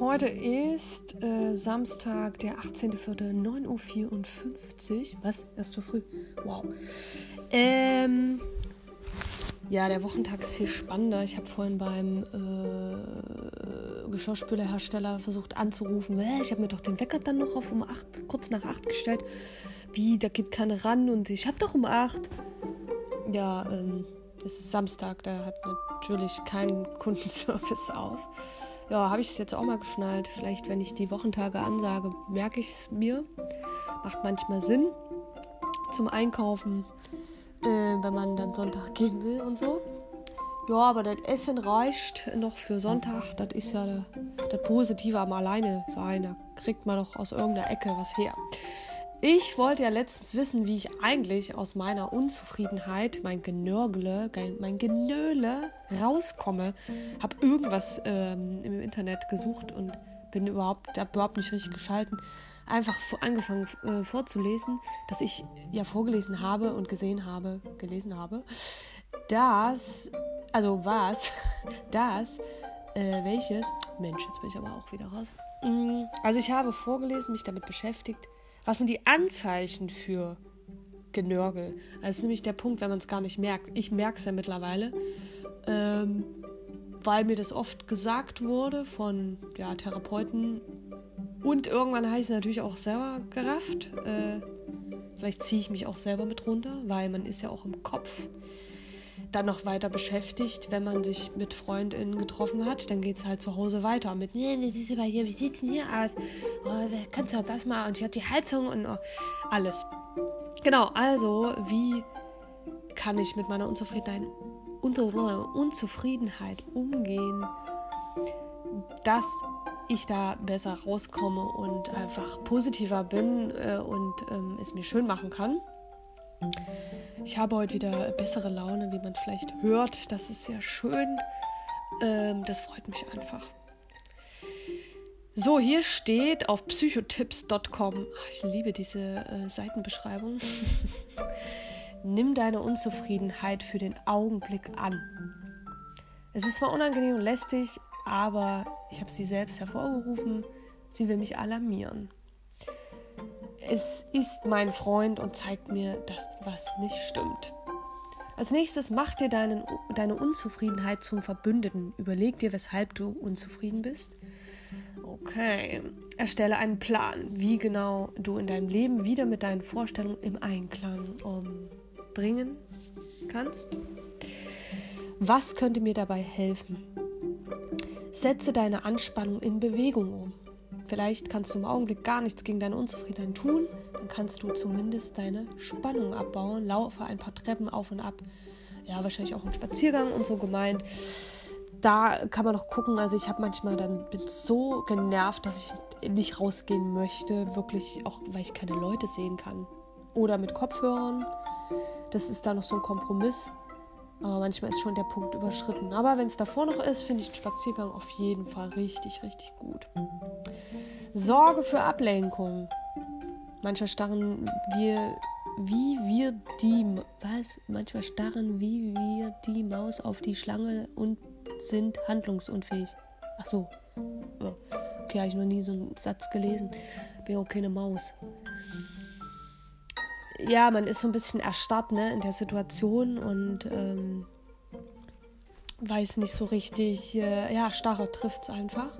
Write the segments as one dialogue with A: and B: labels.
A: Heute ist äh, Samstag, der 18.04., 9.54 Uhr. Was? Erst zu früh. Wow. Ähm, ja, der Wochentag ist viel spannender. Ich habe vorhin beim äh, Geschirrspülerhersteller versucht anzurufen. Ich habe mir doch den Wecker dann noch auf um 8, kurz nach 8 gestellt. Wie, da geht keiner ran und ich habe doch um 8. Ja, ähm, es ist Samstag, da hat natürlich kein Kundenservice auf ja, habe ich es jetzt auch mal geschnallt. Vielleicht, wenn ich die Wochentage ansage, merke ich es mir. Macht manchmal Sinn zum Einkaufen, äh, wenn man dann Sonntag gehen will und so. Ja, aber das Essen reicht noch für Sonntag. Das ist ja das Positive am Alleine sein. Da kriegt man doch aus irgendeiner Ecke was her. Ich wollte ja letztens wissen, wie ich eigentlich aus meiner Unzufriedenheit, mein Genörgle, mein Genöle rauskomme. Hab irgendwas ähm, im Internet gesucht und bin überhaupt, hab überhaupt nicht richtig geschalten. Einfach angefangen äh, vorzulesen, dass ich ja vorgelesen habe und gesehen habe, gelesen habe, dass, also was, dass, äh, welches, Mensch, jetzt bin ich aber auch wieder raus. Mm, also ich habe vorgelesen, mich damit beschäftigt, was sind die Anzeichen für Genörgel? Das ist nämlich der Punkt, wenn man es gar nicht merkt. Ich merke es ja mittlerweile, ähm, weil mir das oft gesagt wurde von ja, Therapeuten. Und irgendwann habe ich es natürlich auch selber gerafft. Äh, vielleicht ziehe ich mich auch selber mit runter, weil man ist ja auch im Kopf dann noch weiter beschäftigt, wenn man sich mit FreundInnen getroffen hat. Dann geht es halt zu Hause weiter mit, nee, nee, ist aber hier, wie sieht's denn hier aus? Oh, kannst du was mal und ich habe die Heizung und oh, alles. Genau, also, wie kann ich mit meiner Unzufriedenheit, Unzufriedenheit umgehen, dass ich da besser rauskomme und einfach positiver bin äh, und ähm, es mir schön machen kann. Ich habe heute wieder bessere Laune, wie man vielleicht hört. Das ist sehr schön. Ähm, das freut mich einfach. So, hier steht auf psychotipps.com, ich liebe diese äh, Seitenbeschreibung, nimm deine Unzufriedenheit für den Augenblick an. Es ist zwar unangenehm und lästig, aber ich habe sie selbst hervorgerufen, sie will mich alarmieren es ist mein Freund und zeigt mir, dass was nicht stimmt. Als nächstes mach dir deinen, deine Unzufriedenheit zum Verbündeten. Überleg dir, weshalb du unzufrieden bist. Okay. Erstelle einen Plan, wie genau du in deinem Leben wieder mit deinen Vorstellungen im Einklang um, bringen kannst. Was könnte mir dabei helfen? Setze deine Anspannung in Bewegung um. Vielleicht kannst du im Augenblick gar nichts gegen deine Unzufriedenheit tun, dann kannst du zumindest deine Spannung abbauen. Laufe ein paar Treppen auf und ab. Ja, wahrscheinlich auch ein Spaziergang und so gemeint. Da kann man noch gucken. Also ich habe manchmal dann bin so genervt, dass ich nicht rausgehen möchte, wirklich auch, weil ich keine Leute sehen kann. Oder mit Kopfhörern. Das ist da noch so ein Kompromiss. Aber manchmal ist schon der Punkt überschritten. Aber wenn es davor noch ist, finde ich den Spaziergang auf jeden Fall richtig, richtig gut. Sorge für Ablenkung. Manchmal starren wir, wie wir die, was? Manchmal starren wie wir die Maus auf die Schlange und sind handlungsunfähig. Ach so. Okay, habe ich noch nie so einen Satz gelesen. Bin auch keine Maus. Ja, man ist so ein bisschen erstarrt ne, in der Situation und ähm, weiß nicht so richtig. Äh, ja, starre trifft es einfach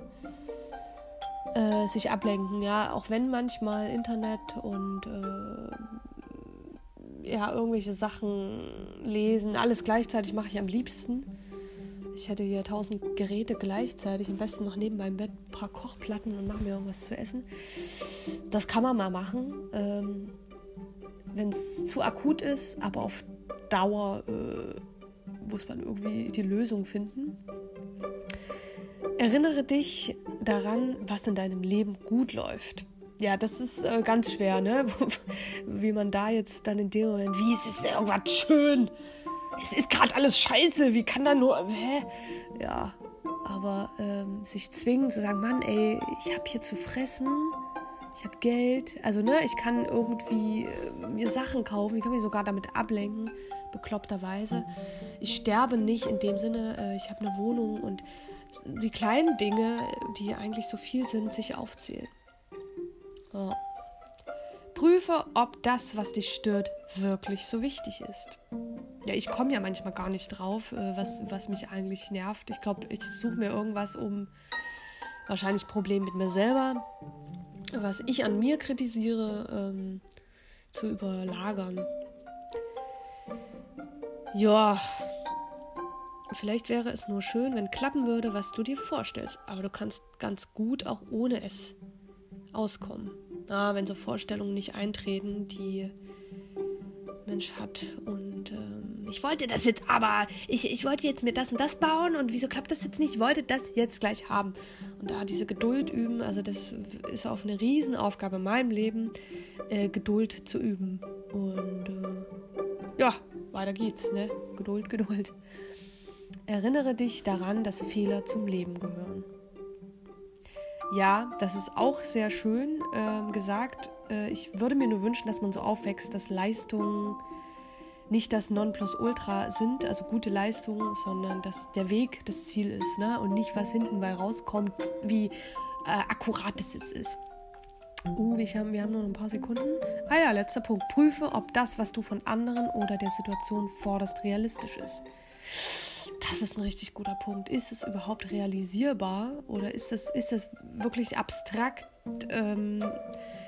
A: äh, sich ablenken, ja, auch wenn manchmal Internet und äh, ja, irgendwelche Sachen lesen, alles gleichzeitig mache ich am liebsten. Ich hätte hier tausend Geräte gleichzeitig, am besten noch neben meinem Bett ein paar Kochplatten und mache mir irgendwas zu essen. Das kann man mal machen, ähm, wenn es zu akut ist, aber auf Dauer äh, muss man irgendwie die Lösung finden. Erinnere dich daran, was in deinem Leben gut läuft. Ja, das ist äh, ganz schwer, ne? wie man da jetzt dann in dem Moment, wie es ist irgendwas schön. Es ist gerade alles scheiße. Wie kann da nur. Hä? Ja, aber ähm, sich zwingen zu sagen, Mann, ey, ich habe hier zu fressen, ich habe Geld, also ne, ich kann irgendwie äh, mir Sachen kaufen, ich kann mich sogar damit ablenken, bekloppterweise. Ich sterbe nicht in dem Sinne, äh, ich habe eine Wohnung und die kleinen Dinge, die eigentlich so viel sind, sich aufzählen. Ja. Prüfe, ob das, was dich stört, wirklich so wichtig ist. Ja, ich komme ja manchmal gar nicht drauf, äh, was, was mich eigentlich nervt. Ich glaube, ich suche mir irgendwas um wahrscheinlich Problem mit mir selber, was ich an mir kritisiere, ähm, zu überlagern. Ja, vielleicht wäre es nur schön, wenn klappen würde, was du dir vorstellst. Aber du kannst ganz gut auch ohne es auskommen ah, wenn so Vorstellungen nicht eintreten, die Mensch hat. Und ähm, ich wollte das jetzt aber, ich, ich wollte jetzt mir das und das bauen und wieso klappt das jetzt nicht? Ich wollte das jetzt gleich haben. Und da diese Geduld üben, also das ist auch eine Riesenaufgabe in meinem Leben, äh, Geduld zu üben. Und äh, ja, weiter geht's, ne? Geduld, Geduld. Erinnere dich daran, dass Fehler zum Leben gehören. Ja, das ist auch sehr schön äh, gesagt. Äh, ich würde mir nur wünschen, dass man so aufwächst, dass Leistungen nicht das Nonplusultra sind, also gute Leistungen, sondern dass der Weg das Ziel ist ne? und nicht, was hinten bei rauskommt, wie äh, akkurat das jetzt ist. Uh, wir haben, wir haben nur noch ein paar Sekunden. Ah ja, letzter Punkt. Prüfe, ob das, was du von anderen oder der Situation forderst, realistisch ist. Das ist ein richtig guter Punkt. Ist es überhaupt realisierbar oder ist das, ist das wirklich abstrakt? Ähm,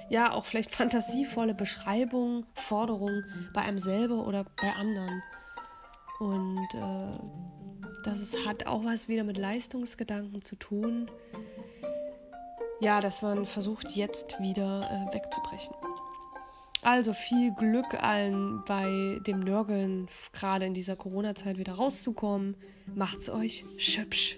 A: ja, auch vielleicht fantasievolle Beschreibungen, Forderungen bei einem selber oder bei anderen. Und äh, das ist, hat auch was wieder mit Leistungsgedanken zu tun. Ja, dass man versucht, jetzt wieder äh, wegzubrechen. Also viel Glück allen bei dem Nörgeln, gerade in dieser Corona-Zeit wieder rauszukommen. Macht's euch schübsch.